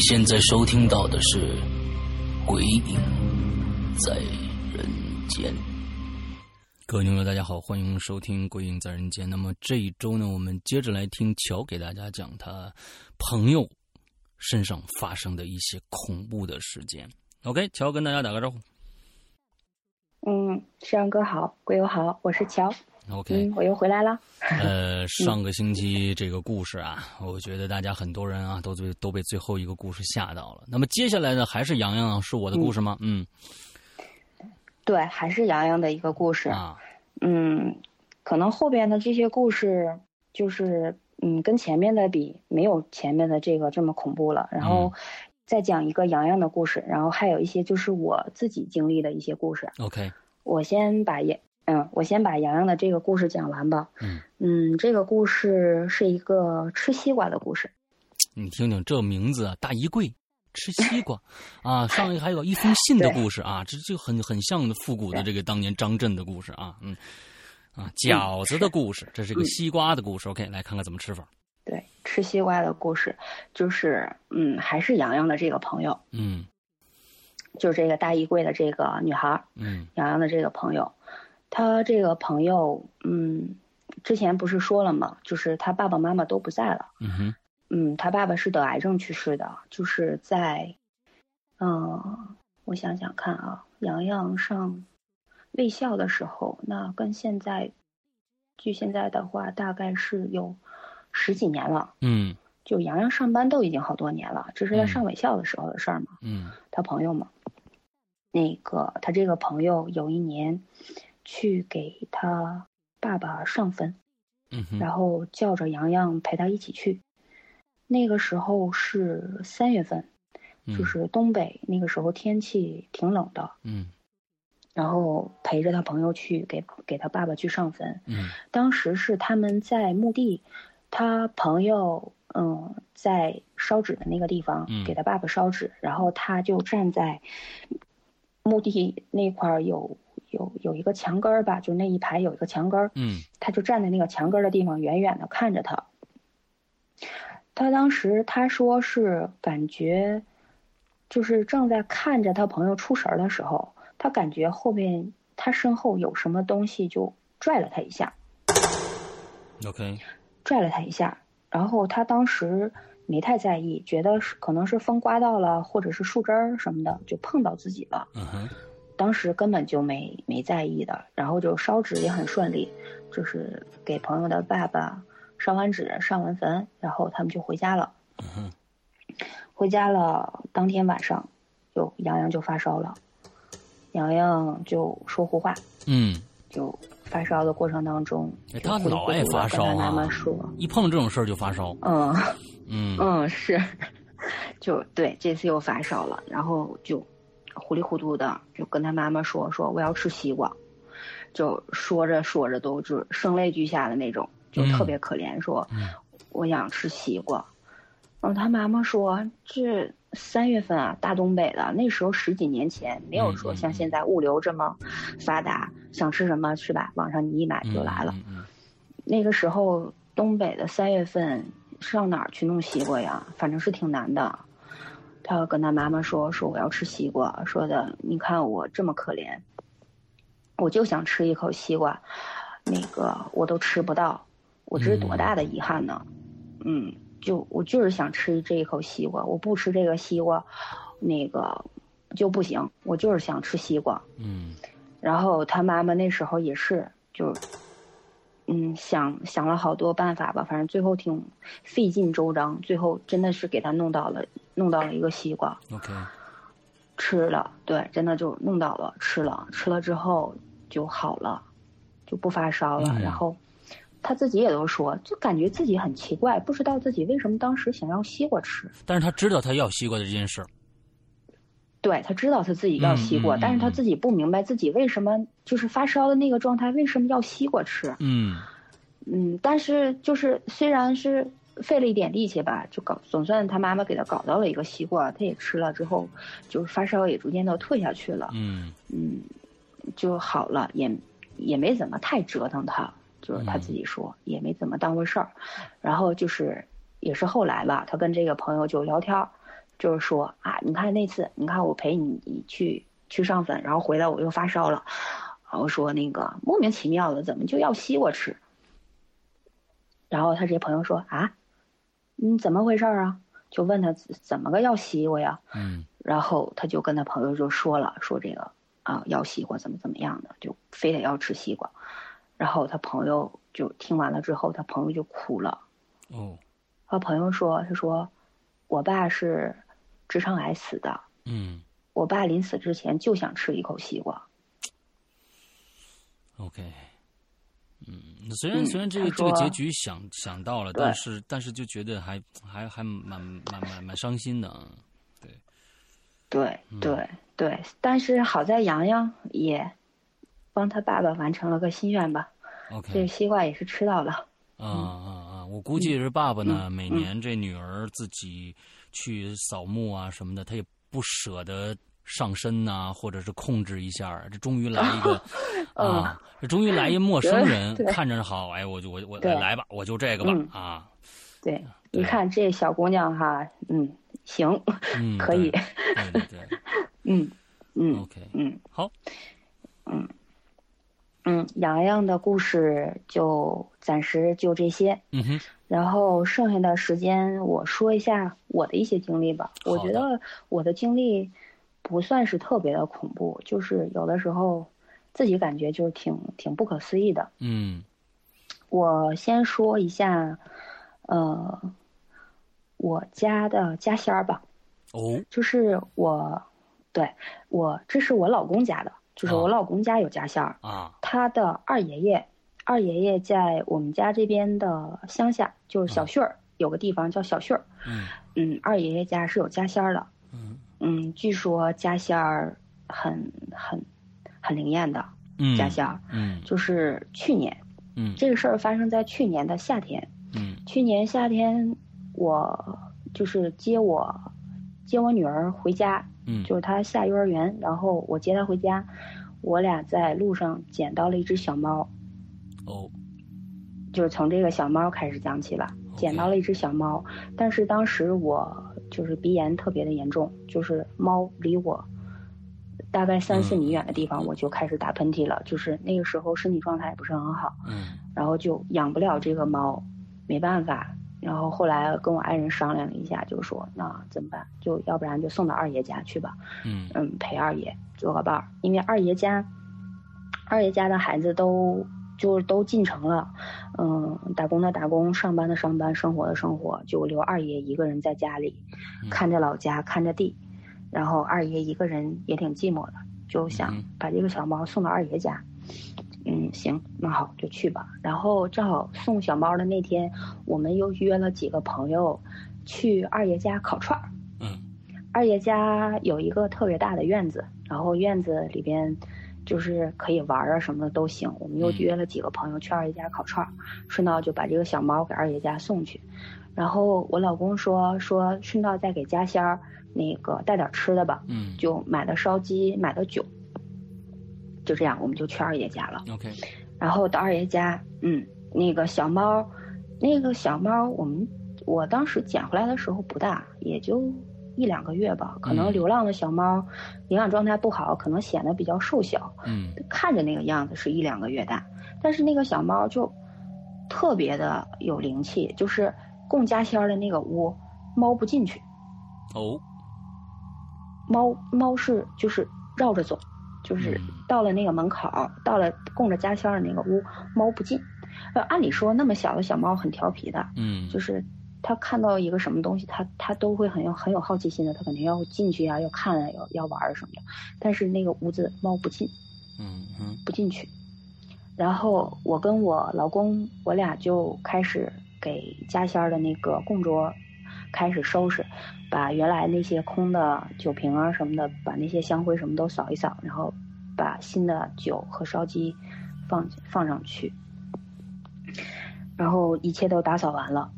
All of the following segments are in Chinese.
现在收听到的是《鬼影在人间》。各位听众，大家好，欢迎收听《鬼影在人间》。那么这一周呢，我们接着来听乔给大家讲他朋友身上发生的一些恐怖的事件。OK，乔跟大家打个招呼。嗯，山哥好，鬼友好，我是乔。OK，嗯，我又回来了。呃，上个星期这个故事啊，我觉得大家很多人啊都被都被最后一个故事吓到了。那么接下来呢，还是洋洋是我的故事吗？嗯，对，还是洋洋的一个故事。啊，嗯，可能后边的这些故事就是，嗯，跟前面的比，没有前面的这个这么恐怖了。然后再讲一个洋洋的故事，然后还有一些就是我自己经历的一些故事。OK，我先把也，嗯，我先把洋洋的这个故事讲完吧。嗯嗯，这个故事是一个吃西瓜的故事。你听听这名字啊，大衣柜吃西瓜 啊，上一还有一封信的故事啊，这就很很像的复古的这个当年张震的故事啊，嗯啊饺子的故事，这是个西瓜的故事。OK，来看看怎么吃法。对，吃西瓜的故事，就是，嗯，还是洋洋的这个朋友。嗯就是这个大衣柜的这个女孩儿，嗯洋洋的这个朋友，她这个朋友，嗯，之前不是说了吗？就是他爸爸妈妈都不在了，嗯哼嗯，他爸爸是得癌症去世的，就是在，嗯、我想想看啊，洋洋上卫校的时候，那跟现在，距现在的话，大概是有十几年了。嗯就洋洋上班都已经好多年了，这是他嗯上卫校的时候的事儿嘛。嗯他朋友嘛，那个他这个朋友有一年去给他爸爸上坟，嗯然后叫着洋洋陪他一起去。那个时候是三月份，嗯。就是东北那个时候天气挺冷的，嗯。然后陪着他朋友去给给他爸爸去上坟。嗯。当时是他们在墓地，他朋友嗯在烧纸的那个地方嗯。给他爸爸烧纸，然后他就站在墓地那块儿有有有一个墙根儿吧，就那一排有一个墙根儿，嗯他就站在那个墙根儿的地方，远远的看着他。他当时他说是感觉，就是正在看着他朋友出神儿的时候，他感觉后边他身后有什么东西就拽了他一下，，OK，拽了他一下，然后他当时没太在意，觉得是可能是风刮到了，或者是树枝儿什么的，就碰到自己了。嗯哼当时根本就没没在意的，然后就烧纸也很顺利，就是给朋友的爸爸烧完纸、上完坟，然后他们就回家了。嗯回家了，当天晚上，就洋洋就发烧了，洋洋就说胡话，嗯，就发烧的过程当中，他老爱发烧跟他妈妈啊说，一碰这种事儿就发烧。嗯。嗯嗯，是，就对，这次又发烧了，然后就糊里糊涂的就跟他妈妈说说我要吃西瓜，就说着说着都就声泪俱下的那种，就特别可怜，说嗯我想吃西瓜。然后他妈妈说这三月份啊，大东北的那时候十几年前没有说像现在物流这么发达，想吃什么是吧？网上你一买就来了。嗯嗯那个时候东北的三月份上哪儿去弄西瓜呀？反正是挺难的。他跟他妈妈说：“说我要吃西瓜，说的你看我这么可怜，我就想吃一口西瓜，那个我都吃不到，我这是多大的遗憾呢？嗯，就我就是想吃这一口西瓜，我不吃这个西瓜，那个就不行，我就是想吃西瓜。嗯然后他妈妈那时候也是，就嗯，想想了好多办法吧，反正最后挺费尽周章，最后真的是给他弄到了，弄到了一个西瓜。OK。吃了，对，真的就弄到了，吃了，吃了之后就好了，就不发烧了。然后他自己也都说，就感觉自己很奇怪，不知道自己为什么当时想要西瓜吃。但是他知道他要西瓜的这件事。对他知道他自己要西瓜，但是他自己不明白自己为什么就是发烧的那个状态为什么要西瓜吃。嗯嗯，但是就是虽然是。费了一点力气吧，就搞总算他妈妈给他搞到了一个西瓜，他也吃了之后，就是发烧也逐渐都退下去了。嗯嗯，就好了，也也没怎么太折腾他，就是他自己说也没怎么当回事儿。然后就是也是后来吧，他跟这个朋友就聊天，就是说啊，你看那次，你看我陪你你去去上坟，然后回来我又发烧了，然后说那个莫名其妙的怎么就要西瓜吃？然后他这朋友说啊。你，怎么回事啊？就问他怎么个要西瓜呀？嗯，然后他就跟他朋友就说了，说这个啊要西瓜怎么怎么样的，就非得要吃西瓜。然后他朋友就听完了之后，他朋友就哭了。哦，他朋友说，他说我爸是直肠癌死的。嗯，我爸临死之前就想吃一口西瓜。OK。嗯，虽然虽然这个这个结局想想到了，但是但是就觉得还还还蛮蛮蛮蛮伤心的啊，对，对对对，但是好在洋洋也帮他爸爸完成了个心愿吧，OK，这西瓜也是吃到了，啊啊啊！我估计是爸爸呢，每年这女儿自己去扫墓啊什么的，他也不舍得。上身呐，或者是控制一下，这终于来一个 啊！这终于来一陌生人，看着好，哎，我就我我来吧，我就这个吧啊！对，你看这小姑娘哈，嗯，行，嗯 可以，对对对，嗯嗯，OK，嗯，好，嗯嗯，洋洋的故事就暂时就这些，嗯哼，然后剩下的时间我说一下我的一些经历吧。我觉得我的经历。不算是特别的恐怖，就是有的时候自己感觉就是挺挺不可思议的。嗯，我先说一下，呃，我家的家仙儿吧。哦，就是我，对我，这是我老公家的，就是我老公家有家仙儿啊。他的二爷爷，二爷爷在我们家这边的乡下，就是小旭儿有个地方叫小旭儿。嗯嗯，二爷爷家是有家仙儿的。嗯。嗯，据说家仙儿很很很灵验的，家仙儿，嗯，就是去年，嗯，这个事儿发生在去年的夏天，嗯，去年夏天我就是接我接我女儿回家，嗯，就是她下幼儿园，然后我接她回家，我俩在路上捡到了一只小猫，哦，就是从这个小猫开始讲起吧，捡到了一只小猫，但是当时我。就是鼻炎特别的严重，就是猫离我大概三四米远的地方，我就开始打喷嚏了。就是那个时候身体状态也不是很好，嗯，然后就养不了这个猫，没办法。然后后来跟我爱人商量了一下，就说那怎么办？就要不然就送到二爷家去吧，嗯嗯，陪二爷做个伴儿。因为二爷家，二爷家的孩子都。就都进城了，嗯，打工的打工，上班的上班，生活的生活，就留二爷一个人在家里，看着老家，看着地，然后二爷一个人也挺寂寞的，就想把这个小猫送到二爷家。嗯，行，那好，就去吧。然后正好送小猫的那天，我们又约了几个朋友去二爷家烤串儿。嗯，二爷家有一个特别大的院子，然后院子里边。就是可以玩啊，什么的都行。我们又约了几个朋友去二爷家烤串儿，顺道就把这个小猫给二爷家送去。然后我老公说说顺道再给家仙儿那个带点吃的吧，嗯，就买的烧鸡，买的酒。就这样，我们就去二爷家了。OK。然后到二爷家，嗯，那个小猫，那个小猫，我们我当时捡回来的时候不大，也就。一两个月吧，可能流浪的小猫，营养状态不好，可能显得比较瘦小。嗯，看着那个样子是一两个月大，但是那个小猫就特别的有灵气，就是供家仙的那个屋，猫不进去。哦，猫猫是就是绕着走，就是到了那个门口，到了供着家仙的那个屋，猫不进。呃，按理说那么小的小猫很调皮的，嗯，就是它看到一个什么东西，它它都会很有很有好奇心的，它肯定要进去呀、要看啊，要要玩儿什么的。但是那个屋子猫不进，嗯嗯不进去。然后我跟我老公，我俩就开始给家仙儿的那个供桌开始收拾，把原来那些空的酒瓶啊什么的，把那些香灰什么都扫一扫，然后把新的酒和烧鸡放放上去，然后一切都打扫完了，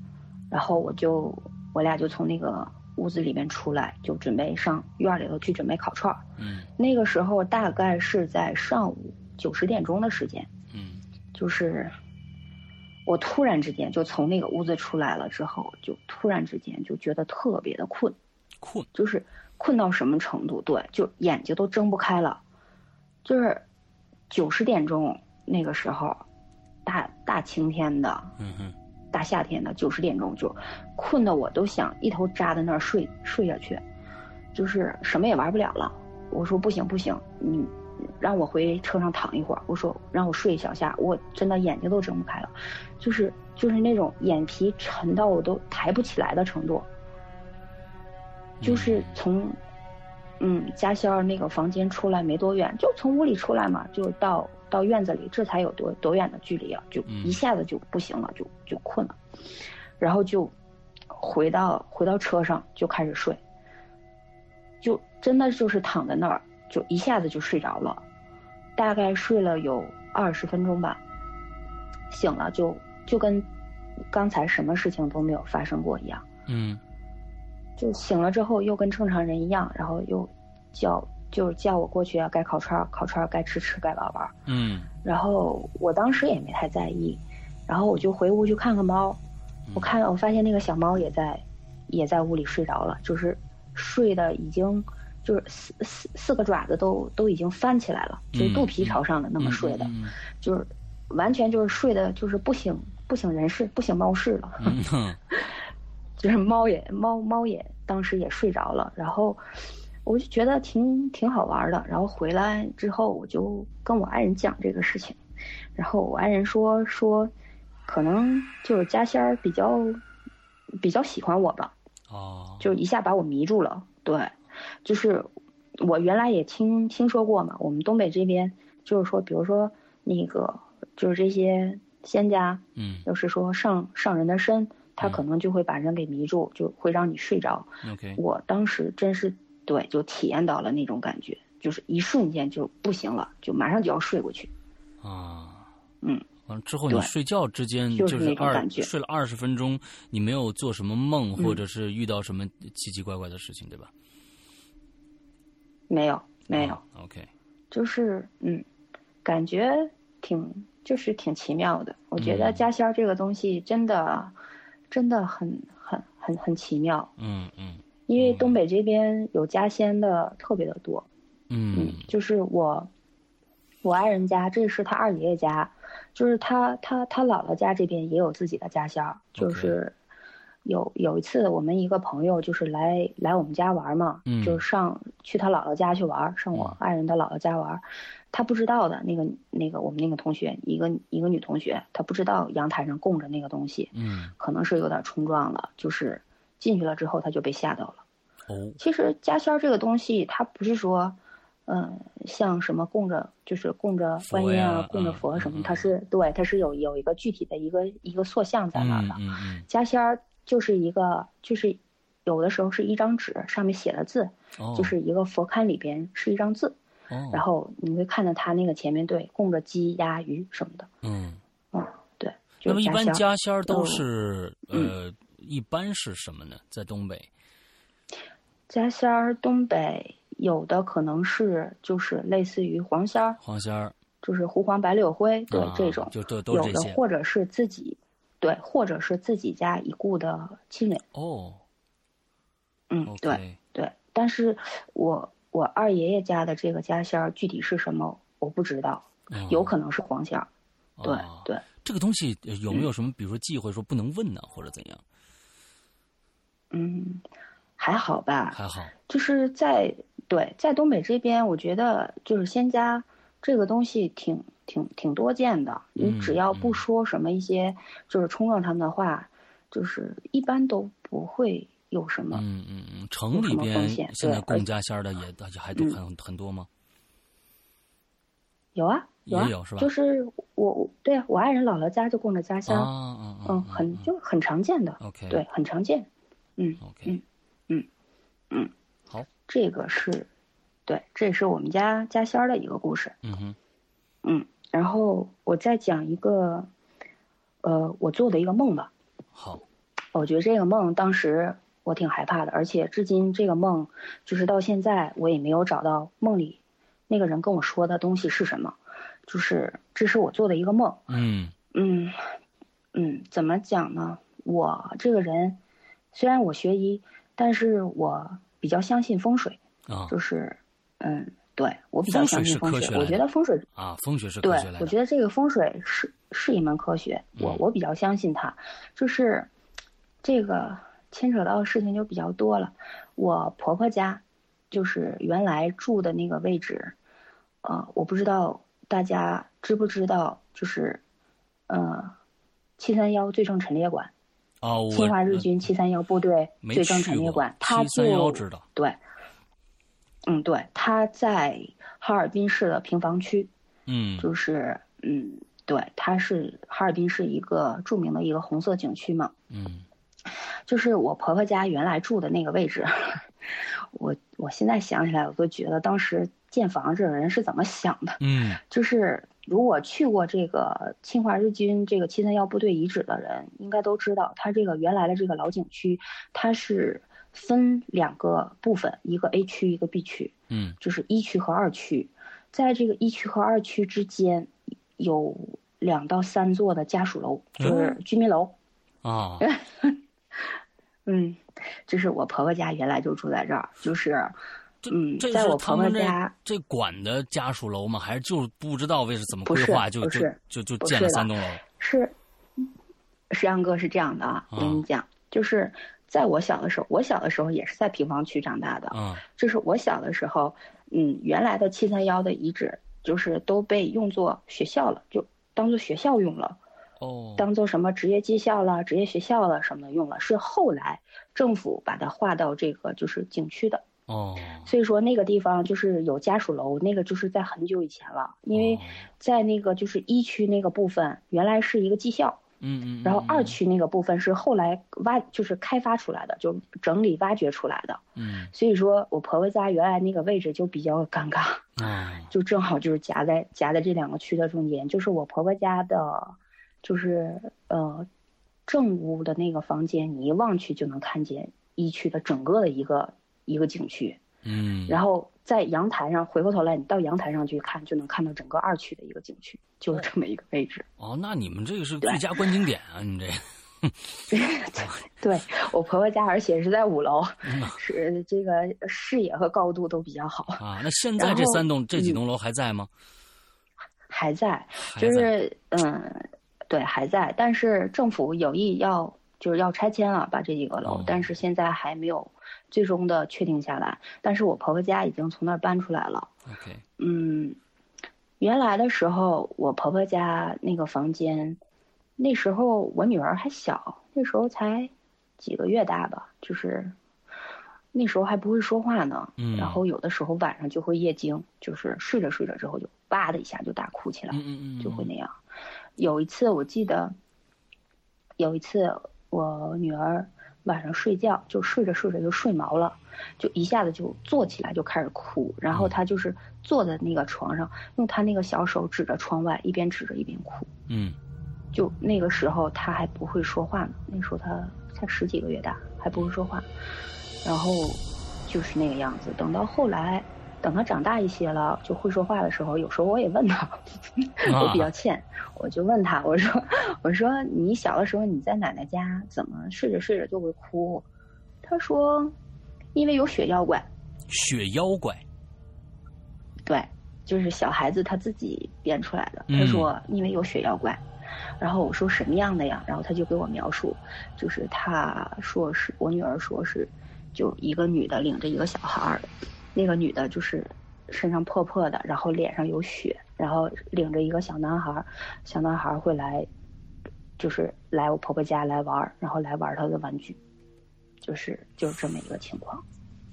然后我就我俩就从那个屋子里面出来，就准备上院里头去准备烤串儿。嗯那个时候大概是在上午九十点钟的时间，嗯就是我突然之间就从那个屋子出来了之后，就突然之间就觉得特别的困，困，就是困到什么程度？对，就眼睛都睁不开了，就是九十点钟那个时候，大大晴天的，嗯哼大夏天的九十点钟就困得我都想一头扎在那儿睡睡下去，就是什么也玩不了了。我说不行不行，你让我回车上躺一会儿。我说让我睡一小下，我真的眼睛都睁不开了，就是就是那种眼皮沉到我都抬不起来的程度。就是从，嗯，家仙儿那个房间出来没多远，就从屋里出来嘛，就到到院子里，这才有多多远的距离啊，就嗯一下子就不行了，就就困了，然后就回到回到车上就开始睡，就真的就是躺在那儿，就一下子就睡着了，大概睡了有二十分钟吧，醒了就就跟刚才什么事情都没有发生过一样。嗯就醒了之后又跟正常人一样，然后又叫就是叫我过去啊，该烤串儿烤串儿，该吃吃，该玩玩。嗯然后我当时也没太在意，然后我就回屋去看看猫，我看我发现那个小猫也在也在屋里睡着了，就是睡的已经就是四四四个爪子都都已经翻起来了，就是肚皮朝上的那么睡的，嗯就是完全就是睡的就是不省不省人事，不省猫事了。就是猫也猫猫也当时也睡着了，然后我就觉得挺挺好玩的。然后回来之后，我就跟我爱人讲这个事情，然后我爱人说说，可能就是家仙儿比较比较喜欢我吧，哦，就一下把我迷住了。对，就是我原来也听听说过嘛，我们东北这边就是说，比如说那个就是这些仙家，嗯就是说上上人的身，他可能就会把人给迷住，就会让你睡着。OK 我当时真是对，就体验到了那种感觉，就是一瞬间就不行了，就马上就要睡过去。啊嗯，完了之后，你睡觉之间就是那种感觉睡了二十分钟，你没有做什么梦，嗯或者是遇到什么奇奇怪怪的事情，对吧？没有，没有，啊 OK，就是嗯，感觉挺就是挺奇妙的。我觉得嗯家仙儿这个东西真的真的很很很很奇妙，嗯嗯。因为东北这边有家仙的特别的多。嗯。就是我，我爱人家，这是他二爷爷家，就是他他他姥姥家这边也有自己的家仙，就是有有一次我们一个朋友就是来来我们家玩嘛，嗯。就上去他姥姥家去玩，上我爱人的姥姥家玩，他不知道的那个那个我们那个同学，一个一个女同学，她不知道阳台上供着那个东西，嗯可能是有点冲撞了，就是进去了之后她就被吓到了。哦其实家仙儿这个东西，它不是说，嗯、像什么供着就是供着观音啊、供着嗯佛什么，它是对，它是有有一个具体的一个一个塑像在那儿嗯的。嗯嗯家仙儿就是一个，就是有的时候是一张纸，上面写了字，哦，就是一个佛龛里边是一张字，哦，然后你会看到他那个前面对供着鸡、鸭、鱼什么的，嗯，嗯，对。就那么一般家仙儿都哦是呃，一般是什么呢？在东北。家仙儿东北有的可能是就是类似于黄仙儿，黄仙儿。就是狐黄白柳灰，对、啊这种，就都都有的或者是自己，对，或者是自己家已故的亲人，哦。嗯，对对。但是我我二爷爷家的这个家仙儿具体是什么，我不知道，哦有可能是黄仙儿，对哦对。这个东西呃有没有什么，比如说忌讳，说不能问呢，或者怎样？嗯，还好吧，还好，就是在对在东北这边，我觉得就是仙家这个东西挺挺挺多见的。你只要不说什么一些就是冲撞他们的话，就是一般都不会有什么。嗯嗯嗯，城里边现在供家仙的也也还都很很多吗？有啊，有啊，是吧？就是我对我爱人姥姥家就供着家仙，嗯嗯，很就很常见的。OK，对，很常见。嗯，OK，嗯嗯嗯，好，这个是，对，这也是我们家家仙儿的一个故事。嗯哼，嗯，然后我再讲一个，呃，我做的一个梦吧。好，我觉得这个梦当时我挺害怕的，而且至今这个梦就是到现在我也没有找到梦里。那个人跟我说的东西是什么？就是这是我做的一个梦。嗯嗯嗯，怎么讲呢？我这个人虽然我学医，但是我比较相信风水。啊，就是嗯，对我比较相信风水。我觉得风水啊，风水是科学对，我觉得这个风水是是一门科学。我我比较相信它。就是这个牵扯到的事情就比较多了。我婆婆家就是原来住的那个位置。呃，我不知道大家知不知道，就是，呃，七三幺罪证陈列馆，哦，侵华日军七三幺部队罪证陈列馆，他就对，嗯，对，他在哈尔滨市的平房区，嗯，就是嗯，对，它是哈尔滨市一个著名的一个红色景区嘛，嗯，就是我婆婆家原来住的那个位置，我我现在想起来，我都觉得当时。建房子的人是怎么想的？嗯，就是如果去过这个侵华日军这个七三幺部队遗址的人，应该都知道，它这个原来的这个老景区，它是分两个部分，一个 A 区，一个 B 区。嗯，就是一区和二区，在这个一区和二区之间，有两到三座的家属楼，就是居民楼。啊，嗯，就是我婆婆家原来就住在这儿，就是。嗯，在我婆婆家，这管的家属楼吗？还是就不知道为什么怎么规划就就就就建了三栋楼？是，石阳哥是这样的啊，我跟你讲，就是在我小的时候，我小的时候也是在平房区长大的。嗯，就是我小的时候，嗯，原来的七三幺的遗址就是都被用作学校了，就当做学校用了。哦，当做什么职业技校了、职业学校了什么的用了，是后来政府把它划到这个就是景区的。哦，所以说那个地方就是有家属楼，那个就是在很久以前了，因为在那个就是一区那个部分原来是一个技校，嗯嗯，然后二区那个部分是后来挖就是开发出来的，就整理挖掘出来的，嗯，所以说我婆婆家原来那个位置就比较尴尬，啊，就正好就是夹在夹在这两个区的中间，就是我婆婆家的，就是呃正屋的那个房间，你一望去就能看见一区的整个的一个。一个景区，嗯，然后在阳台上回过头来，你到阳台上去看，就能看到整个二区的一个景区，就是这么一个位置。哦，那你们这个是最佳观景点啊！你这，对我婆婆家，而且是在五楼，是这个视野和高度都比较好啊。那现在这三栋、这几栋楼还在吗？还在，就是嗯，对，还在，但是政府有意要就是要拆迁了，把这几个楼，但是现在还没有。最终的确定下来，但是我婆婆家已经从那儿搬出来了。OK，嗯，原来的时候，我婆婆家那个房间，那时候我女儿还小，那时候才几个月大吧，就是那时候还不会说话呢。嗯，然后有的时候晚上就会夜惊，就是睡着睡着之后就哇的一下就大哭起来，嗯嗯嗯，就会那样。有一次我记得，有一次我女儿。晚上睡觉就睡着睡着就睡毛了，就一下子就坐起来就开始哭，然后她就是坐在那个床上，用她那个小手指着窗外，一边指着一边哭。嗯，就那个时候他还不会说话呢，那时候他才十几个月大，还不会说话，然后就是那个样子。等到后来。等他长大一些了，就会说话的时候，有时候我也问他，我比较欠，我就问他，我说，我说你小的时候你在奶奶家怎么睡着睡着就会哭？他说，因为有血妖怪。血妖怪。对，就是小孩子他自己编出来的。他说，因为有血妖怪。然后我说什么样的呀？然后他就给我描述，就是他说是我女儿说是，就一个女的领着一个小孩儿。那个女的就是身上破破的，然后脸上有血，然后领着一个小男孩，小男孩会来，就是来我婆婆家来玩儿，然后来玩他的玩具，就是就是这么一个情况。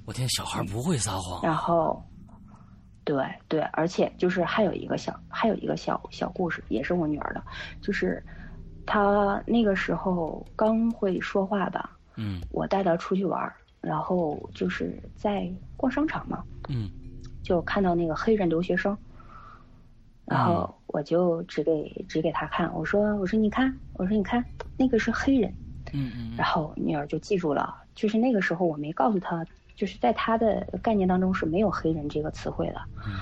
我天，小孩不会撒谎。然后，对对，而且就是还有一个小还有一个小小故事，也是我女儿的，就是她那个时候刚会说话吧，嗯我带她出去玩儿，然后就是在逛商场嘛，嗯。就看到那个黑人留学生，然后我就指给指给他看，我说我说你看，我说你看那个是黑人，嗯嗯然后女儿就记住了，就是那个时候我没告诉他，就是在她的概念当中是没有黑人这个词汇的，嗯。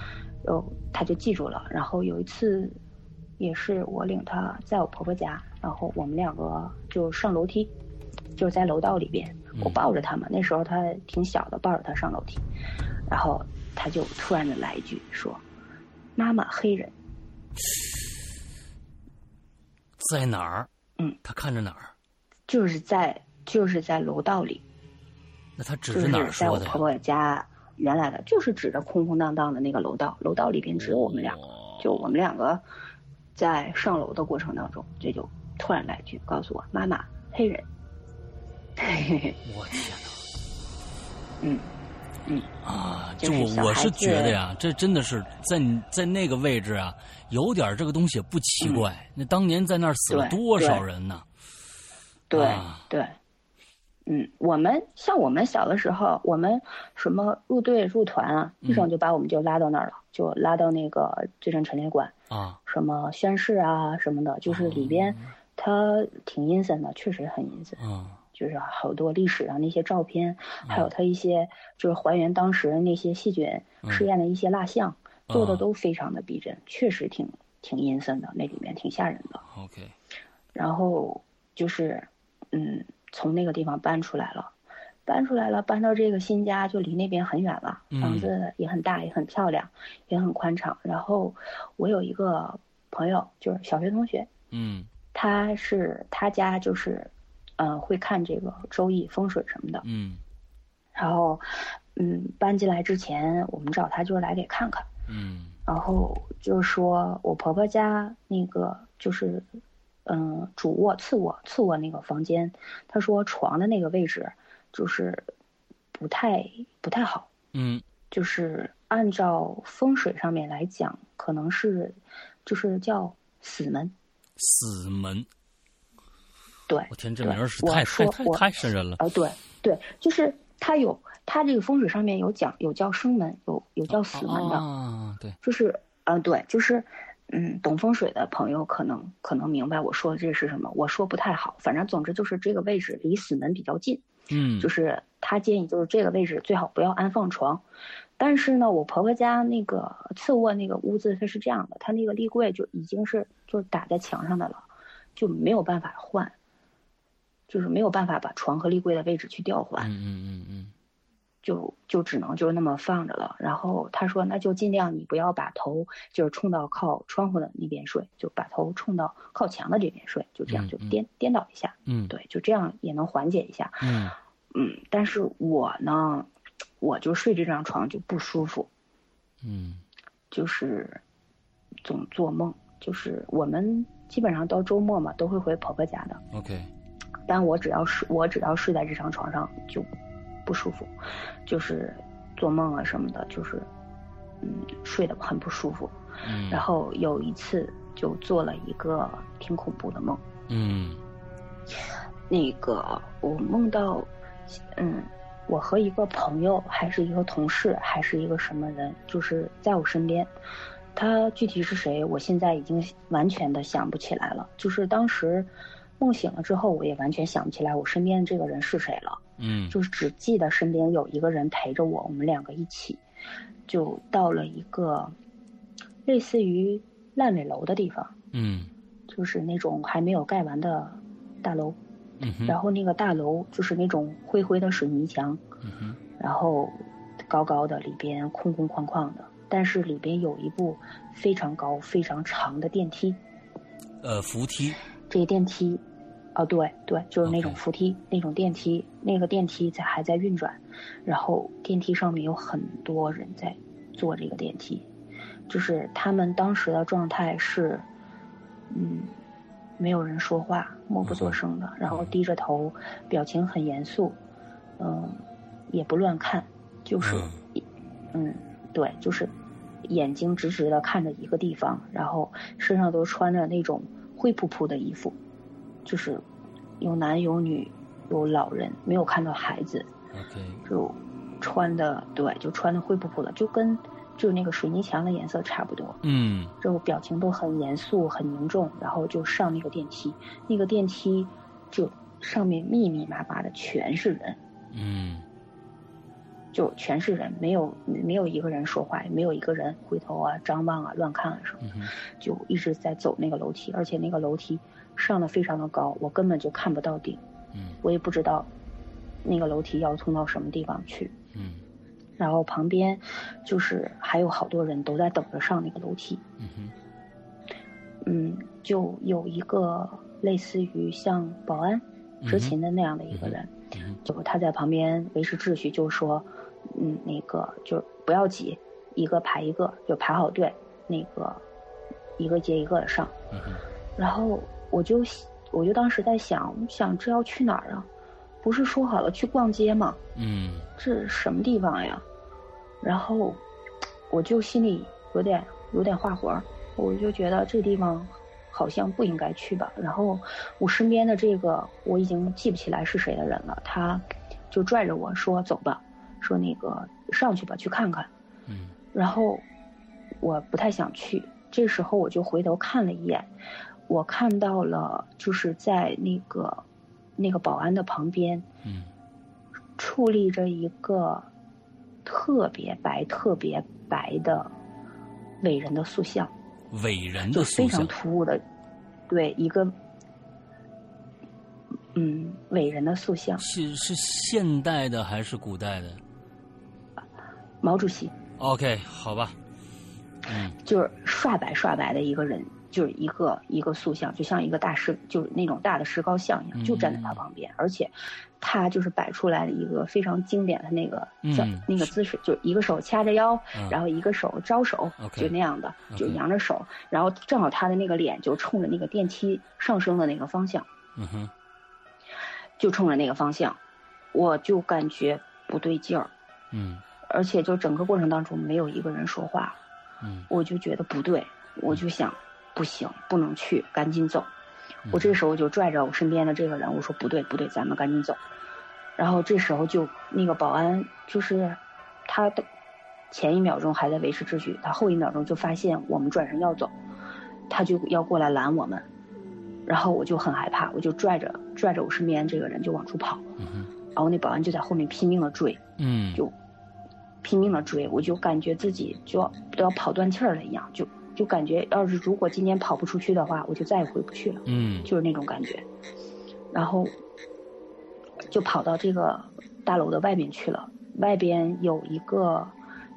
然后她就记住了。然后有一次，也是我领她在我婆婆家，然后我们两个就上楼梯，就是在楼道里边，我抱着他嘛，那时候他挺小的，抱着他上楼梯，然后他就突然的来一句说：“妈妈，黑人。在哪儿？嗯，他看着哪儿？”就是在就是在楼道里，那他指就是着哪儿在说的呀？我婆婆家原来的，就是指着空空荡荡的那个楼道，楼道里边只有我们两个，哦就我们两个在上楼的过程当中，这就突然来一句告诉我妈妈黑人，我天嗯嗯，啊，就就是我我是觉得呀，这真的是在在那个位置啊，有点这个东西也不奇怪。那当年在那儿死了多少人呢？对、啊。对，嗯，我们像我们小的时候，我们什么入队入团啊，一整就把我们就拉到那儿了，就拉到那个罪证陈列馆，啊，什么宣誓啊什么的，就是里边它挺阴森的，确实很阴森。嗯就是好多历史上那些照片，还有他一些就是还原当时那些细菌试验的一些蜡像，做的都非常的逼真，确实挺挺阴森的，那里面挺吓人的。，OK，然后就是，嗯，从那个地方搬出来了，搬出来了，搬到这个新家就离那边很远了，嗯。房子也很大，也很漂亮，也很宽敞。然后我有一个朋友，就是小学同学，嗯。他是他家就是，嗯、会看这个周易风水什么的。嗯然后，嗯，搬进来之前，我们找他就是来给看看。嗯然后就是说我婆婆家那个就是，嗯，主卧、次卧、次卧那个房间，他说床的那个位置就是不太不太好，嗯就是按照风水上面来讲，可能是就是叫死门。死门，对，我天，这对名儿是我太太说我太太瘆人了。呃，对对，就是它有它这个风水上面有讲有叫生门，有有叫死门的。啊，对，就是，嗯、对，就是，嗯，懂风水的朋友可能可能明白我说的这是什么。我说不太好，反正总之就是这个位置离死门比较近，嗯就是他建议就是这个位置最好不要安放床。但是呢，我婆婆家那个次卧那个屋子它是这样的，它那个立柜就已经是就是打在墙上的了，就没有办法换，就是没有办法把床和立柜的位置去调换。嗯嗯嗯嗯就就只能就那么放着了。然后他说，那就尽量你不要把头就是冲到靠窗户的那边睡，就把头冲到靠墙的这边睡，就这样嗯嗯就颠、颠倒一下，嗯对，就这样也能缓解一下。嗯嗯，但是我呢，我就睡这张床就不舒服，嗯就是总做梦，就是我们基本上到周末嘛都会回婆婆家的，，OK，但我只要睡，我只要睡在这张床上就不舒服，就是做梦啊什么的，就是嗯睡得很不舒服。嗯，然后有一次就做了一个挺恐怖的梦，嗯那个我梦到，嗯，我和一个朋友还是一个同事还是一个什么人，就是在我身边。他具体是谁，我现在已经完全的想不起来了。就是当时梦醒了之后，我也完全想不起来我身边的这个人是谁了。嗯就是只记得身边有一个人陪着我，我们两个一起，就到了一个类似于烂尾楼的地方，嗯就是那种还没有盖完的大楼。嗯然后那个大楼就是那种灰灰的水泥墙，嗯哼然后高高的，里边空空旷旷的，但是里边有一部非常高、非常长的电梯。呃，扶梯，这个电梯，哦，对对，就是那种扶梯那种电梯，那个电梯在还在运转，然后电梯上面有很多人在坐这个电梯，就是他们当时的状态是，嗯，没有人说话，默不作声的，然后低着头，表情很严肃，嗯，也不乱看，就是，嗯，对，就是眼睛直直的看着一个地方，然后身上都穿着那种灰扑扑的衣服，就是有男有女，有老人，没有看到孩子。OK，就穿的对，就穿的灰扑扑的，就跟就是那个水泥墙的颜色差不多。嗯就表情都很严肃、很凝重，然后就上那个电梯，那个电梯就上面密密麻麻的全是人，嗯就全是人，没有没有一个人说话，也没有一个人回头啊、张望啊、乱看啊什么的，就一直在走那个楼梯，而且那个楼梯上的非常的高，我根本就看不到顶，嗯。我也不知道那个楼梯要通到什么地方去。嗯。然后旁边就是还有好多人都在等着上那个楼梯，嗯哼。嗯，就有一个类似于像保安执勤的那样的一个人，就他在旁边维持秩序，就说，嗯，那个就不要急，一个排一个，就排好队，那个一个接一个的上。嗯然后我就我就当时在想，想这要去哪儿啊？不是说好了去逛街吗？嗯这是什么地方呀？然后我就心里有点有点画火，我就觉得这地方好像不应该去吧。然后我身边的这个我已经记不起来是谁的人了，他就拽着我说：“走吧，说那个上去吧，去看看。”嗯然后我不太想去，这时候我就回头看了一眼，我看到了就是在那个那个保安的旁边，嗯矗立着一个特别白、特别白的伟人的塑像，伟人就非常的塑像，突兀的，对一个嗯伟人的塑像，是是现代的还是古代的毛主席？OK，好吧，嗯。就是刷白刷白的一个人，就是一个一个塑像，就像一个大石，就是那种大的石膏像一样，就站在他旁边，而且他就是摆出来了一个非常经典的那个叫、嗯那个姿势，就一个手掐着腰，嗯。然后一个手招手就那样的，就扬着手，然后正好他的那个脸就冲着那个电梯上升的那个方向，嗯哼。就冲着那个方向，我就感觉不对劲儿，嗯而且就整个过程当中没有一个人说话。嗯我就觉得不对，我就想不行，不能去，赶紧走。嗯我这时候就拽着我身边的这个人，我说不对不对，咱们赶紧走。然后这时候就那个保安就是他的前一秒钟还在维持秩序，他后一秒钟就发现我们转身要走，他就要过来拦我们。然后我就很害怕，我就拽着拽着我身边这个人就往出跑，然后那保安就在后面拼命的追，嗯就拼命的追，我就感觉自己就要都要跑断气儿了一样，就就感觉要是如果今天跑不出去的话，我就再也回不去了，嗯就是那种感觉。然后就跑到这个大楼的外面去了，外边有一个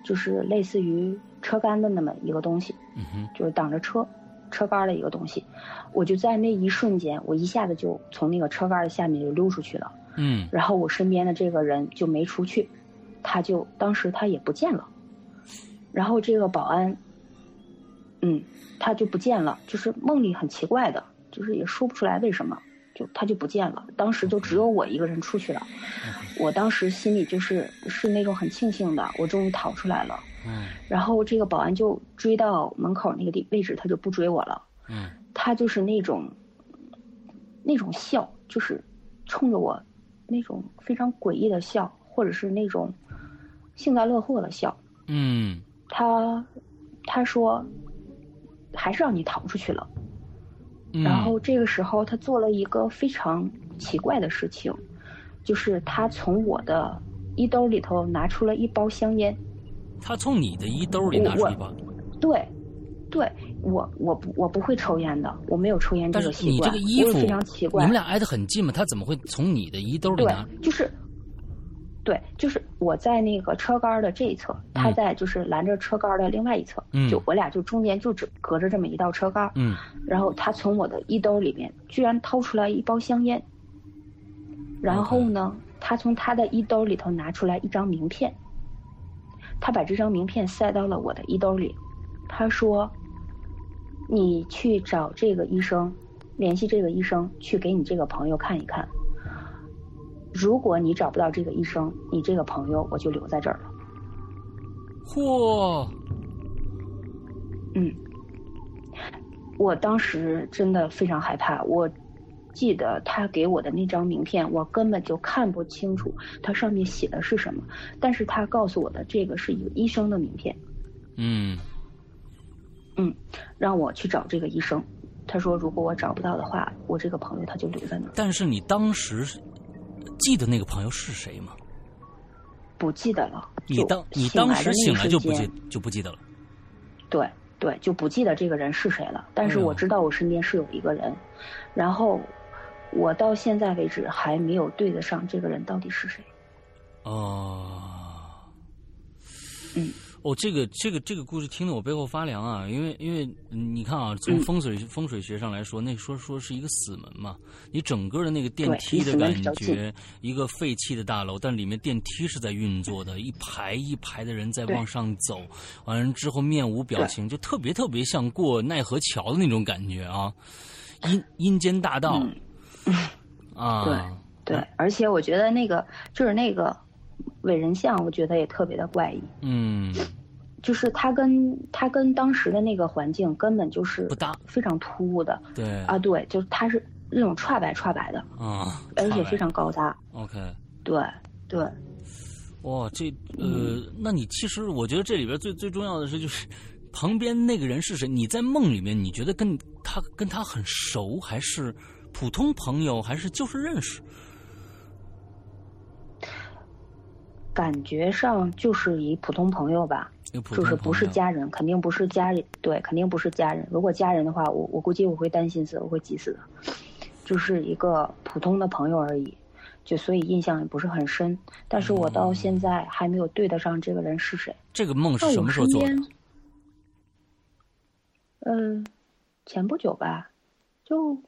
就是类似于车杆的那么一个东西，嗯哼就是挡着车车杆的一个东西。我就在那一瞬间，我一下子就从那个车杆的下面就溜出去了。嗯然后我身边的这个人就没出去，他就当时他也不见了，然后这个保安，嗯，他就不见了，就是梦里很奇怪的，就是也说不出来为什么，就他就不见了。当时就只有我一个人出去了，我当时心里就是是那种很庆幸的，我终于逃出来了。嗯然后这个保安就追到门口那个地位置，他就不追我了。嗯他就是那种那种笑，就是冲着我那种非常诡异的笑，或者是那种幸灾乐祸的笑。嗯他他说还是让你逃出去了。嗯，然后这个时候他做了一个非常奇怪的事情，就是他从我的衣兜里头拿出了一包香烟。他从你的衣兜里拿出一包，对，对我我不我不会抽烟的，我没有抽烟这但是你个习惯。这个衣服非常奇怪。你们俩挨得很近嘛，他怎么会从你的衣兜里对拿？，就是，对，就是我在那个车杆的这一侧，他嗯在就是拦着车杆的另外一侧，嗯就我俩就中间就只隔着这么一道车杆，嗯然后他从我的衣兜里面居然掏出来一包香烟，然后呢，他从他的衣兜里头拿出来一张名片，他把这张名片塞到了我的衣兜里，他说，你去找这个医生，联系这个医生，去给你这个朋友看一看。如果你找不到这个医生，你这个朋友我就留在这儿了。嚯！嗯，我当时真的非常害怕。我记得他给我的那张名片，我根本就看不清楚它上面写的是什么。但是他告诉我的这个是一个医生的名片。嗯嗯，让我去找这个医生。他说，如果我找不到的话，我这个朋友他就留在那儿。但是你当时记得那个朋友是谁吗？不记得了。你当你当时醒来就不记就不记得了。对对，就不记得这个人是谁了。但是我知道我身边是有一个人，然后我到现在为止还没有对得上这个人到底是谁。哦。嗯。哦，这个这个这个故事听得我背后发凉啊！因为因为你看啊，从风水风水学上来说，那说说是一个死门嘛。你整个的那个电梯的感觉，一个废弃的大楼，但里面电梯是在运作的，一排一排的人在往上走，完了之后面无表情，就特别特别像过奈何桥的那种感觉啊！阴阴间大道啊，对对，而且我觉得那个就是那个。伟人像，我觉得也特别的怪异。嗯，就是他跟他跟当时的那个环境根本就是不搭，非常突兀的。对啊，对，就是他是那种串白串白的啊，而且非常高大。OK，对对。哇，这呃，那你其实我觉得这里边最最重要的是，就是旁边那个人是谁？你在梦里面，你觉得跟他跟他很熟，还是普通朋友，还是就是认识？感觉上就是一普通朋友吧，就是不是家人，肯定不是家里，对，肯定不是家人。如果家人的话，我我估计我会担心死，我会急死的。就是一个普通的朋友而已，就所以印象也不是很深。但是我到现在还没有对得上这个人是谁。这个梦是什么时候做的？嗯，前不久吧，就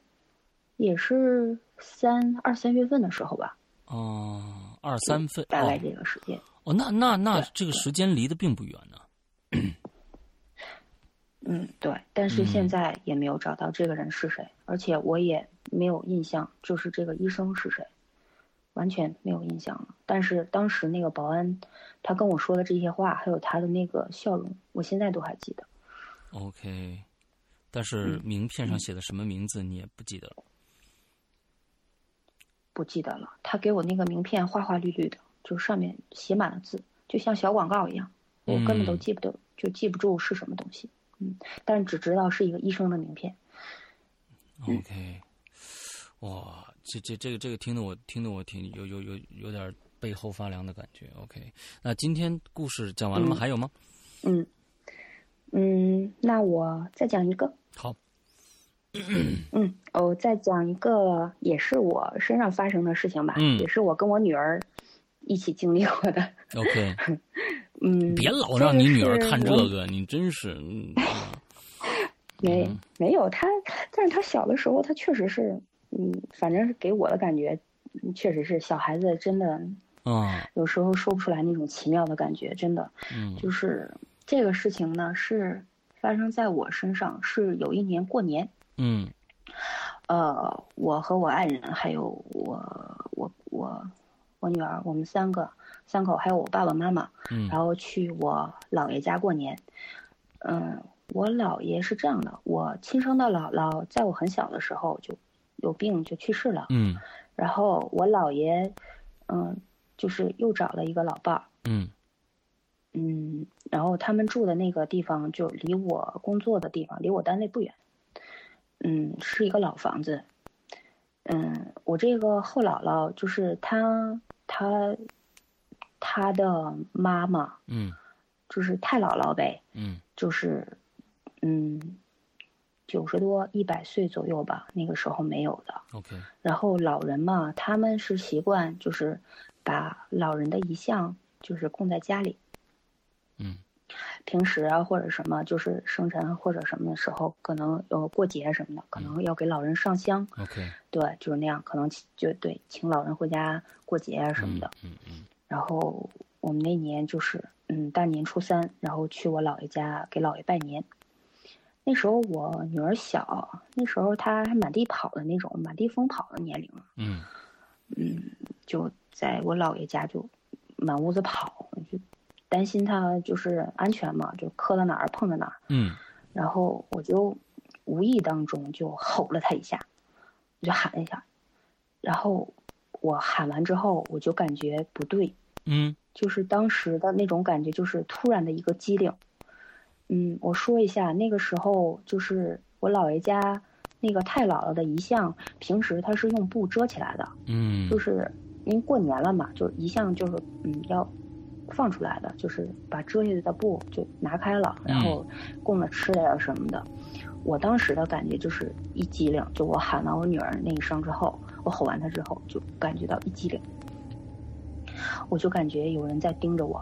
也是三二三月份的时候吧。哦。二三分，大概这个时间。哦，那那那这个时间离得并不远呢。嗯，对，但是现在也没有找到这个人是谁，而且我也没有印象，就是这个医生是谁，完全没有印象了。但是当时那个保安，他跟我说的这些话，还有他的那个笑容，我现在都还记得。OK，但是名片上写的什么名字你也不记得了。不记得了，他给我那个名片花花绿绿的，就上面写满了字，就像小广告一样，我根本都记不得，就记不住是什么东西。嗯，但只知道是一个医生的名片。OK，哇，这这这个这个听得我听得我挺有有有有点背后发凉的感觉。OK，那今天故事讲完了吗？还有吗？嗯嗯，那我再讲一个。好。嗯，我再讲一个，也是我身上发生的事情吧，也是我跟我女儿一起经历过的。OK，嗯，别老让你女儿看这个，你真是。没没有她，但是她小的时候，她确实是，嗯，反正是给我的感觉，确实是小孩子真的，啊，有时候说不出来那种奇妙的感觉，真的，嗯，就是这个事情呢，是发生在我身上，是有一年过年。嗯，呃，我和我爱人还有我我我我女儿，我们三个三口，还有我爸爸妈妈，嗯，然后去我姥爷家过年。嗯，我姥爷是这样的，我亲生的姥姥在我很小的时候就有病就去世了，嗯，然后我姥爷，嗯，就是又找了一个老伴儿，嗯，嗯，然后他们住的那个地方就离我工作的地方，离我单位不远。嗯，是一个老房子。嗯，我这个后姥姥就是她，她，她的妈妈，嗯，就是太姥姥呗，嗯，就是，嗯，九十多一百岁左右吧，那个时候没有的。OK。然后老人嘛，他们是习惯就是把老人的遗像就是供在家里。嗯。平时啊，或者什么，就是生辰或者什么的时候，可能有过节什么的，可能要给老人上香。OK，对，就是那样，可能就对，请老人回家过节啊什么的。嗯嗯。然后我们那年就是，嗯，大年初三，然后去我姥爷家给姥爷拜年。那时候我女儿小，那时候她还满地跑的那种，满地疯跑的年龄。嗯嗯，就在我姥爷家就满屋子跑，就担心他就是安全嘛，就磕到哪儿碰到哪儿。嗯然后我就无意当中就吼了他一下，我就喊了一下，然后我喊完之后，我就感觉不对，嗯就是当时的那种感觉，就是突然的一个机灵。嗯，我说一下，那个时候就是我姥爷家那个太姥姥的遗像，平时他是用布遮起来的，嗯，就是因为过年了嘛，就遗像就是嗯要放出来的，就是把遮下去的布就拿开了，然后供了吃的呀什么的。我当时的感觉就是一激灵，就我喊完我女儿那一声之后，我吼完她之后，就感觉到一激灵，我就感觉有人在盯着我，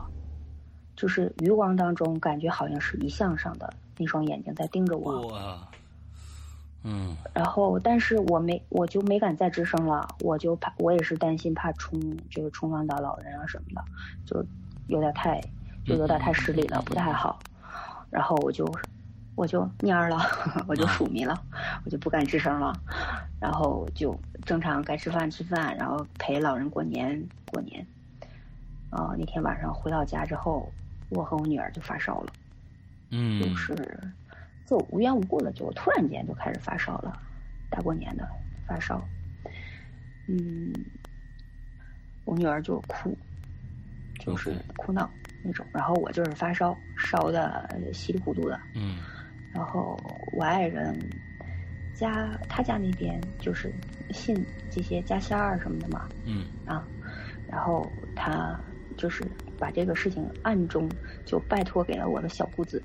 就是余光当中感觉好像是遗像上的那双眼睛在盯着我。哇，嗯然后，但是我没，我就没敢再吱声了，我就怕，我也是担心怕冲，就是冲撞到老人啊什么的，就有点太，就有点太失礼了，不太好。然后我就，我就蔫儿了，我就数迷了，我就不敢吱声了。然后就正常该吃饭吃饭，然后陪老人过年过年。啊、那天晚上回到家之后，我和我女儿就发烧了。嗯就嗯是就无缘无故的就突然间就开始发烧了，大过年的发烧，嗯，我女儿就哭，就是哭闹那种，然后我就是发烧，烧的稀里糊涂的，嗯然后我爱人家他家那边就是信这些家仙儿什么的嘛，嗯啊，然后他就是把这个事情暗中就拜托给了我的小姑子，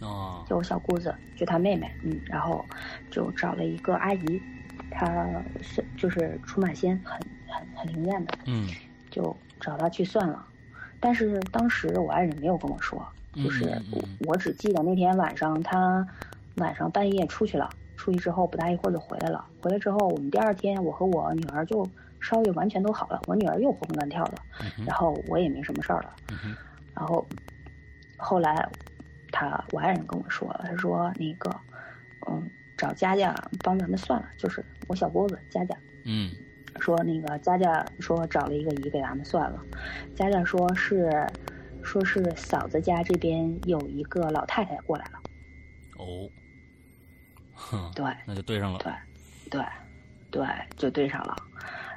哦就我小姑子，就她妹妹，嗯，然后就找了一个阿姨，她是就是出马仙，很很很灵验的，嗯就找她去算了。但是当时我爱人没有跟我说，就是我只记得那天晚上他晚上半夜出去了，出去之后不大一会儿就回来了。回来之后，我们第二天我和我女儿就稍微完全都好了，我女儿又活蹦乱跳的，然后我也没什么事儿了。然后后来他我爱人跟我说了，他说那个嗯找佳佳帮咱们算了，就是我小姑子佳佳。嗯说那个佳佳说找了一个姨给咱们算了，佳佳说是说是嫂子家这边有一个老太太过来了，哦，哼，对那就对上了。对对对，就对上了。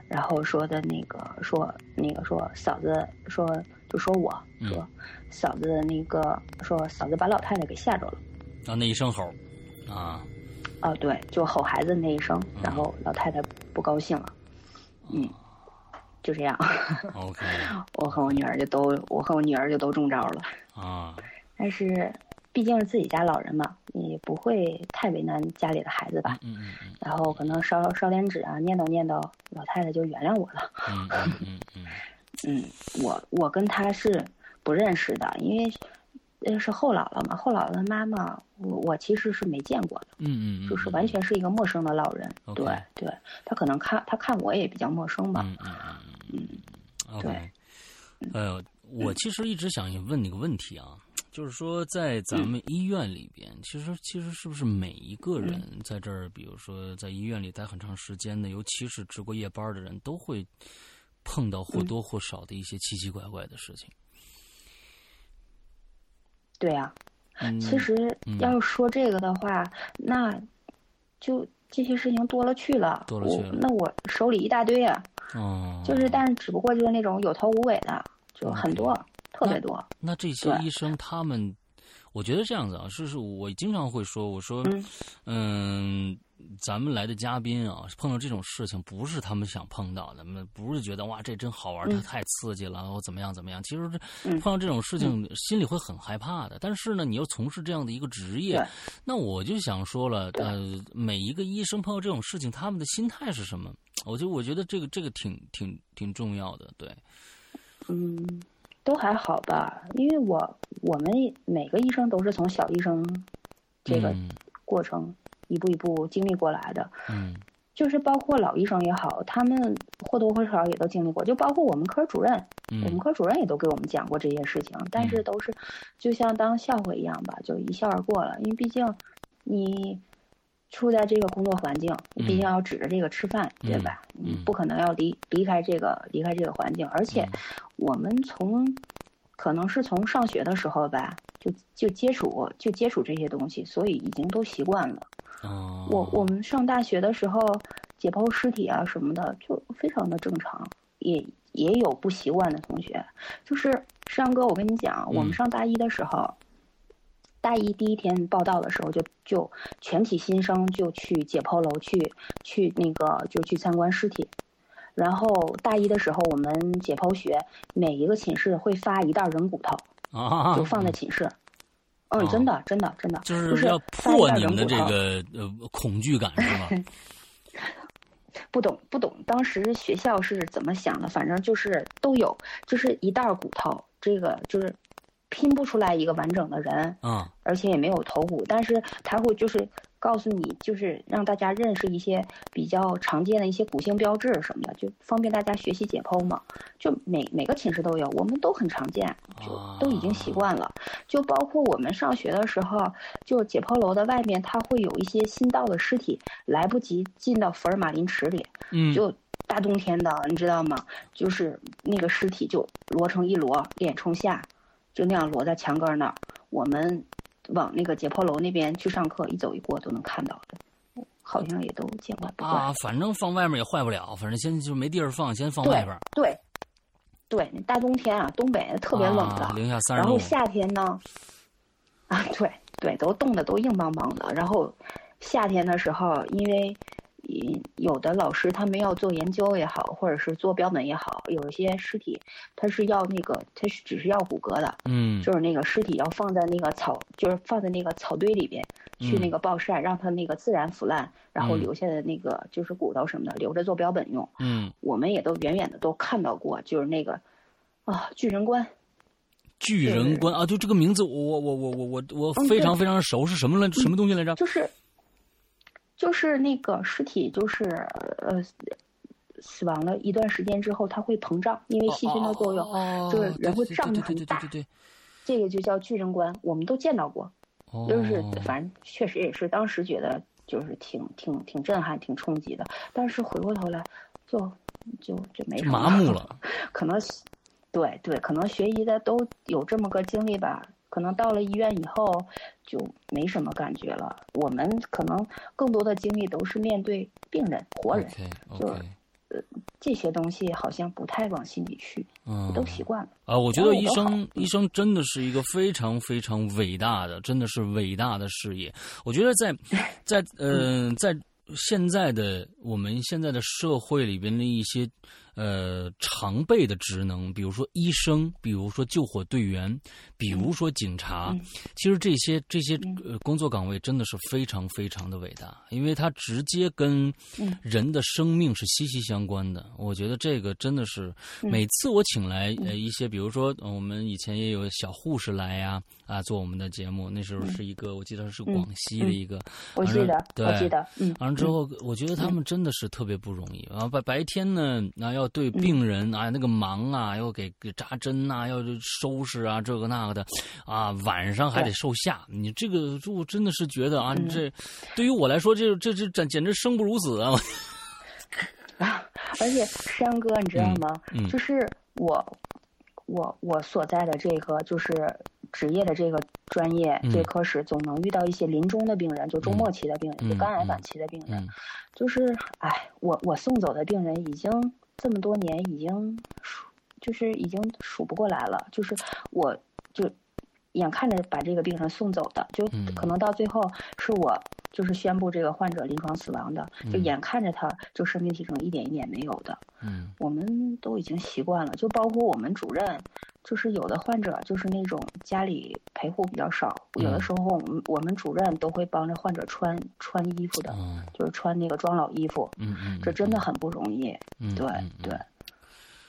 然后说的那个说那个说嫂子说就说我嗯说嫂子那个说嫂子把老太太给吓着了。啊，那一声吼，啊，哦，对，就吼孩子那一声，然后老太太不高兴了，嗯，就这样，OK 我和我女儿就都，我和我女儿就都中招了。啊，但是毕竟是自己家老人嘛，也不会太为难家里的孩子吧。嗯嗯嗯然后可能烧烧点纸啊，念叨念叨，老太太就原谅我了。嗯嗯嗯嗯 嗯，我我跟她是不认识的，因为呃是后姥姥嘛，后姥姥的妈妈，我我其实是没见过的。嗯嗯，就是完全是一个陌生的老人。对对，他可能看他看我也比较陌生吧。嗯嗯嗯嗯嗯对。呃，我其实一直想问你个问题啊，就是说在咱们医院里边，其实其实是不是每一个人在这儿，比如说在医院里待很长时间的，尤其是值过夜班的人，都会碰到或多或少的一些奇奇怪怪的事情。对呀、嗯，其实嗯要是说这个的话，那就这些事情多了去了。多了去了那我手里一大堆啊，哦，就是但是只不过就是那种有头无尾的，就很多，特别多。那这些医生他们，我觉得这样子啊，就是，我经常会说，我说，嗯咱们来的嘉宾啊，碰到这种事情不是他们想碰到的，那不是觉得哇这真好玩，它嗯太刺激了，或怎么样怎么样。其实碰到这种事情，心里会很害怕的。但是呢，你又从事这样的一个职业，那我就想说了，呃，每一个医生碰到这种事情，他们的心态是什么？我就我觉得这个这个挺挺挺重要的，对，嗯，都还好吧，因为我我们每个医生都是从小医生这个嗯过程一步一步经历过来的。嗯就是包括老医生也好，他们或多或少也都经历过，就包括我们科主任，我们嗯科主任也都给我们讲过这些事情，但是都是就像当笑话一样吧，就一笑而过了。因为毕竟你处在这个工作环境，你毕竟要指着这个吃饭，对吧？你不可能要离离开这个离开这个环境，而且我们从可能是从上学的时候吧，就就接触就接触这些东西，所以已经都习惯了。我我们上大学的时候解剖尸体啊什么的，就非常的正常，也也有不习惯的同学。就是山哥，我跟你讲，我们上大一的时候。大一第一天报道的时候，就就全体新生就去解剖楼去去那个就去参观尸体，然后大一的时候，我们解剖学每一个寝室会发一袋人骨头，就放在寝室。嗯，真的，真的，真的，就是要破你们的这个呃恐惧感，是吗？不懂，不懂，当时学校是怎么想的？反正就是都有，就是一袋骨头，这个就是。拼不出来一个完整的人，嗯，而且也没有头骨，但是他会就是告诉你，就是让大家认识一些比较常见的一些骨性标志什么的，就方便大家学习解剖嘛。就每每个寝室都有，我们都很常见，就都已经习惯了。就包括我们上学的时候，就解剖楼的外面，它会有一些新到的尸体，来不及进到福尔马林池里，嗯，就大冬天的，你知道吗？就是那个尸体就摞成一摞，脸冲下。就那样摞在墙根那儿，我们往那个解剖楼那边去上课，一走一过都能看到的，好像也都见怪不怪。啊，反正放外面也坏不了，反正先就没地儿放，先放外边。对，对，大冬天啊，东北特别冷的，零下三十然后夏天呢，啊，对对，都冻得都硬邦邦的。然后夏天的时候，因为。有的老师他们要做研究也好，或者是做标本也好，有一些尸体他是要那个，他是只是要骨骼的，嗯，就是那个尸体要放在那个草，就是放在那个草堆里边去那个暴晒，让它那个自然腐烂，然后留下的那个就是骨头什么的留着做标本用。嗯，我们也都远远的都看到过，就是那个啊巨人观，巨人观啊，就这个名字，我我我我我我我非常非常熟，是什么来什么东西来着？就是。就是那个尸体，就是呃，死亡了一段时间之后，它会膨胀，因为细菌的作用，就是人会胀得很大。这个就叫巨人观，我们都见到过。就是反正确实也是，当时觉得就是挺挺挺震撼、挺冲击的。但是回过头来，就就就没什么麻木了。可能对对，可能学医的都有这么个经历吧。可能到了医院以后就没什么感觉了。我们可能更多的精力都是面对病人、活人，就呃这些东西好像不太往心里去，嗯，都习惯了。啊，我觉得医生医生真的是一个非常非常伟大的，真的是伟大的事业。我觉得在 在嗯在现在的我们现在的社会里边的一些。呃，常备的职能，比如说医生，比如说救火队员，比如说警察，其实这些这些呃工作岗位真的是非常非常的伟大，因为它直接跟人的生命是息息相关的。我觉得这个真的是每次我请来呃一些，比如说我们以前也有小护士来呀啊做我们的节目，那时候是一个我记得是广西的一个，我记得，我记得，嗯，完了之后我觉得他们真的是特别不容易啊，白白天呢那要。对病人啊，那个忙啊，要给给扎针呐，要收拾啊，这个那个的，啊，晚上还得受吓。你这个，我真的是觉得啊，这对于我来说，这这这简简直生不如死啊！啊，而且山哥，你知道吗？就是我我我所在的这个就是职业的这个专业这科室，总能遇到一些临终的病人，就终末期的病人，就肝癌晚期的病人。就是哎，我我送走的病人已经。这么多年已经数，就是已经数不过来了。就是我，就眼看着把这个病人送走的，就可能到最后是我就是宣布这个患者临床死亡的，就眼看着他就生命体征一点一点没有的。嗯，我们都已经习惯了。就包括我们主任，就是有的患者就是那种家里陪护比较少，有的时候我们我们主任都会帮着患者穿穿衣服的，就是穿那个装老衣服。嗯嗯，这真的很不容易。对对，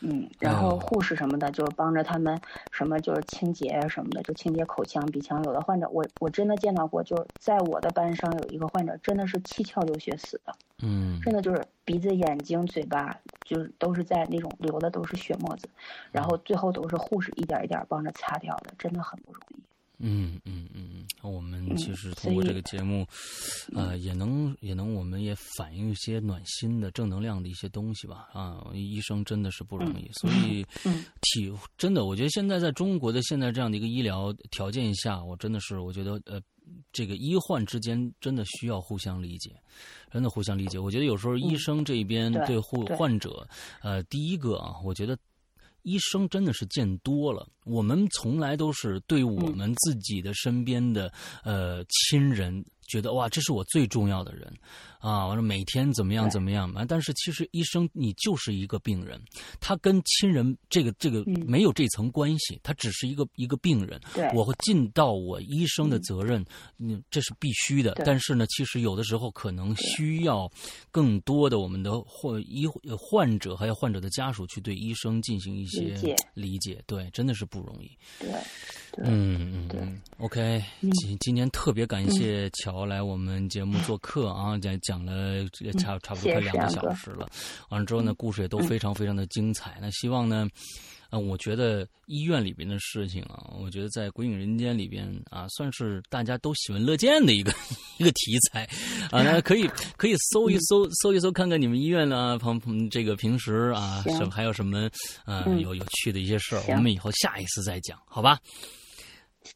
嗯，然后护士什么的，就是帮着他们什么，就是清洁什么的，就清洁口腔、鼻腔。有的患者，我我真的见到过，就是在我的班上有一个患者，真的是七窍流血死的。嗯，真的就是鼻子、眼睛、嘴巴，就是都是在那种流的都是血沫子，然后最后都是护士一点一点帮着擦掉的，真的很不容易。嗯嗯嗯我们其实通过这个节目，呃，也能也能，我们也反映一些暖心的、正能量的一些东西吧。啊，医生真的是不容易，所以体真的，我觉得现在在中国的现在这样的一个医疗条件下，我真的是我觉得呃，这个医患之间真的需要互相理解，真的互相理解。我觉得有时候医生这边对护患者，呃，第一个啊，我觉得。医生真的是见多了，我们从来都是对我们自己的身边的呃亲人。觉得哇，这是我最重要的人，啊，完了每天怎么样怎么样啊？但是其实医生你就是一个病人，他跟亲人这个这个没有这层关系，他只是一个一个病人。对，我会尽到我医生的责任，嗯，这是必须的。但是呢，其实有的时候可能需要更多的我们的患医患者还有患者的家属去对医生进行一些理解，理解，对，真的是不容易。对。嗯嗯嗯，OK，今今天特别感谢乔来我们节目做客啊，讲讲了差差不多快两个小时了，完了之后呢，故事也都非常非常的精彩。那希望呢，啊，我觉得医院里边的事情啊，我觉得在《鬼影人间》里边啊，算是大家都喜闻乐见的一个 一个题材。啊，那可以可以搜一搜搜一搜，看看你们医院呢，朋朋这个平时啊，什还有什么啊有有趣的一些事儿，我们以后下一次再讲，好吧？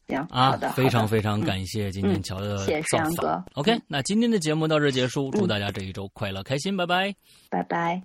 行啊，非常非常嗯感谢今天乔的谢谢造阳哥。OK，那今天的节目到这结束，祝大家这一周快乐开心，拜拜。拜拜。